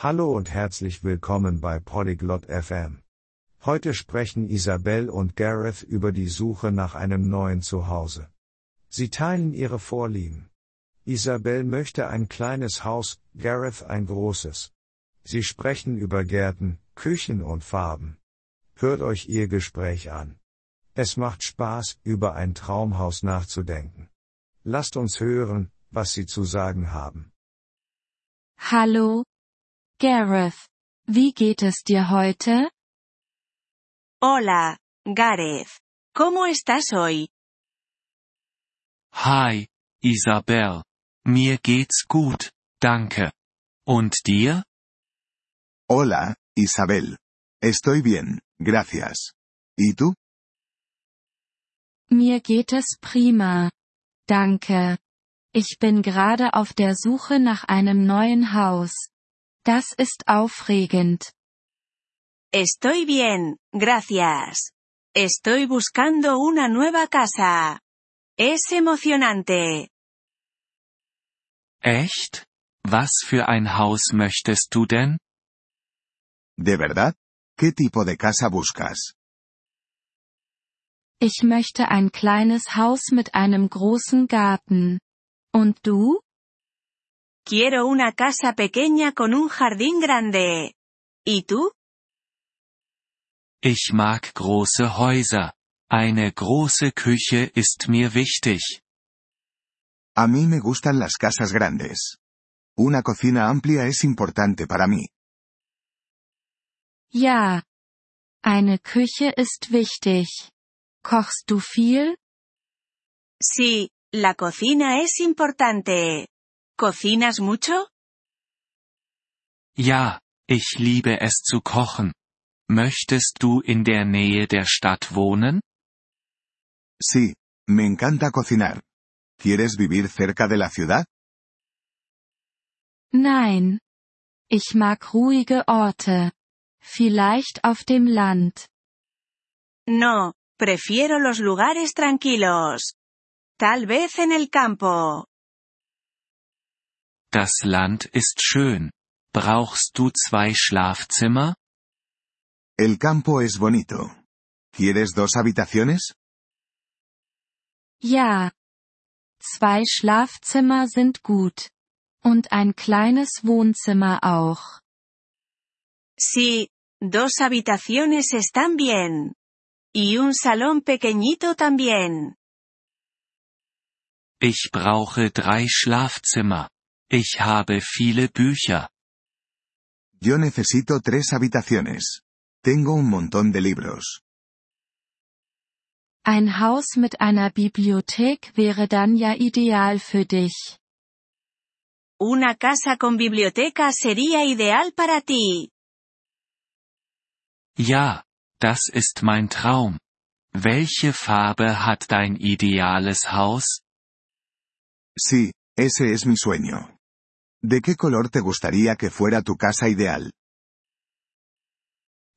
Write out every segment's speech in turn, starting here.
Hallo und herzlich willkommen bei Polyglot FM. Heute sprechen Isabel und Gareth über die Suche nach einem neuen Zuhause. Sie teilen ihre Vorlieben. Isabel möchte ein kleines Haus, Gareth ein großes. Sie sprechen über Gärten, Küchen und Farben. Hört euch ihr Gespräch an. Es macht Spaß, über ein Traumhaus nachzudenken. Lasst uns hören, was sie zu sagen haben. Hallo, Gareth. Wie geht es dir heute? Hola, Gareth. ¿Cómo estás hoy? Hi, Isabel. Mir geht's gut, danke. Und dir? Hola, Isabel. Estoy bien, gracias. ¿Y tú? Mir geht es prima. Danke. Ich bin gerade auf der Suche nach einem neuen Haus. Das ist aufregend. Estoy bien, gracias. Estoy buscando una nueva casa. Es emocionante. Echt? Was für ein Haus möchtest du denn? ¿De verdad? ¿Qué tipo de casa buscas? Ich möchte ein kleines Haus mit einem großen Garten. Und du? Quiero una casa pequeña con un jardín grande. ¿Y tú? Ich mag große Häuser. Eine große Küche ist mir wichtig. A mí me gustan las casas grandes. Una cocina amplia es importante para mí. Ja. Eine Küche ist wichtig. Kochst du viel? Sí, la cocina es importante. ¿Cocinas mucho? Ja, ich liebe es zu kochen. Möchtest du in der Nähe der Stadt wohnen? Sí, me encanta cocinar. ¿Quieres vivir cerca de la ciudad? Nein. Ich mag ruhige Orte. Vielleicht auf dem Land. No, prefiero los lugares tranquilos. Tal vez en el campo. Das Land ist schön. Brauchst du zwei Schlafzimmer? El campo es bonito. ¿Quieres dos habitaciones? Ja. Zwei Schlafzimmer sind gut. Und ein kleines Wohnzimmer auch. Sí, dos habitaciones están bien. Y un salón pequeñito también. Ich brauche drei Schlafzimmer. Ich habe viele Bücher. Yo necesito tres habitaciones. Tengo un montón de libros. Ein Haus mit einer Bibliothek wäre dann ja ideal für dich. Una casa con biblioteca sería ideal para ti. Ja, das ist mein Traum. Welche Farbe hat dein ideales Haus? Sí, ese es mi sueño. ¿De qué color te gustaría que fuera tu casa ideal?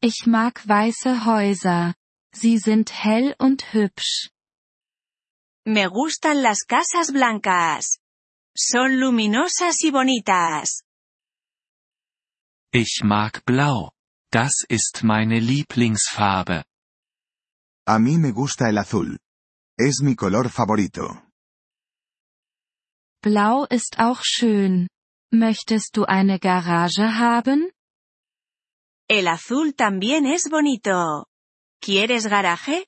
Ich mag weiße Häuser. Sie sind hell und hübsch. Me gustan las casas blancas. Son luminosas y bonitas. Ich mag Blau. Das ist meine Lieblingsfarbe. A mí me gusta el azul. Es mi color favorito. Blau ist auch schön. Möchtest du eine Garage haben? El azul también es bonito. ¿Quieres garaje?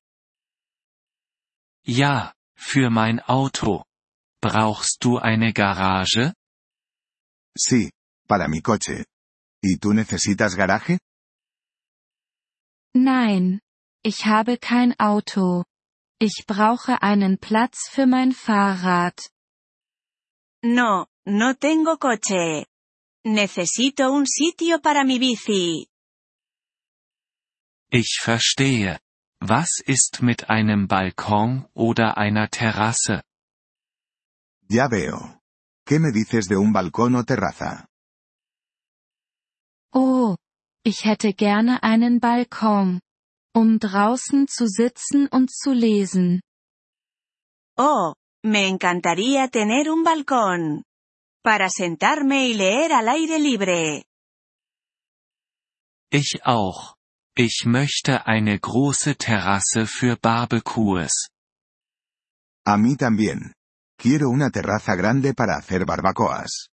Ja, für mein Auto. Brauchst du eine Garage? Sí, para mi coche. ¿Y tú necesitas garaje? Nein. Ich habe kein Auto. Ich brauche einen Platz für mein Fahrrad. No, no tengo coche. Necesito un sitio para mi bici. Ich verstehe. Was ist mit einem Balkon oder einer Terrasse? Ya veo. ¿Qué me dices de un balcón o terraza? Oh, ich hätte gerne einen Balkon. Um draußen zu sitzen und zu lesen. Oh, me encantaría tener un balcón. Para sentarme y leer al aire libre. Ich auch. Ich möchte eine große Terrasse für Barbecues. A mí también. Quiero una terraza grande para hacer barbacoas.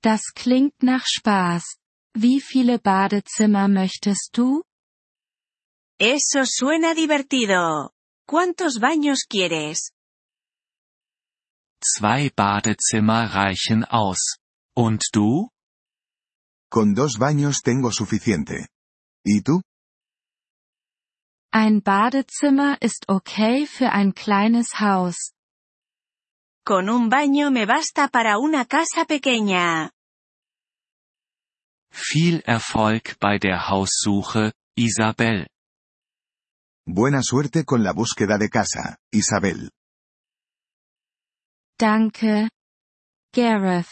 Das klingt nach Spaß. Wie viele Badezimmer möchtest du? Eso suena divertido. ¿Cuántos baños quieres? Zwei Badezimmer reichen aus. Und du? Con dos baños tengo suficiente. ¿Y tú? Ein Badezimmer ist okay für ein kleines Haus. Con un baño me basta para una casa pequeña. Viel Erfolg bei der Haussuche, Isabel. Buena suerte con la búsqueda de casa, Isabel. Danke. Gareth.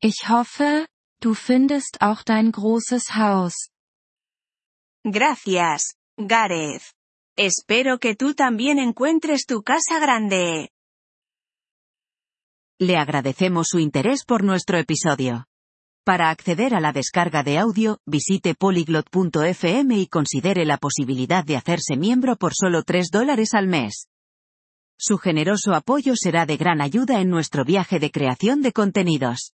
Ich hoffe, du findest auch dein großes Haus. Gracias, Gareth. Espero que tú también encuentres tu casa grande. Le agradecemos su interés por nuestro episodio. Para acceder a la descarga de audio, visite polyglot.fm y considere la posibilidad de hacerse miembro por solo 3 dólares al mes. Su generoso apoyo será de gran ayuda en nuestro viaje de creación de contenidos.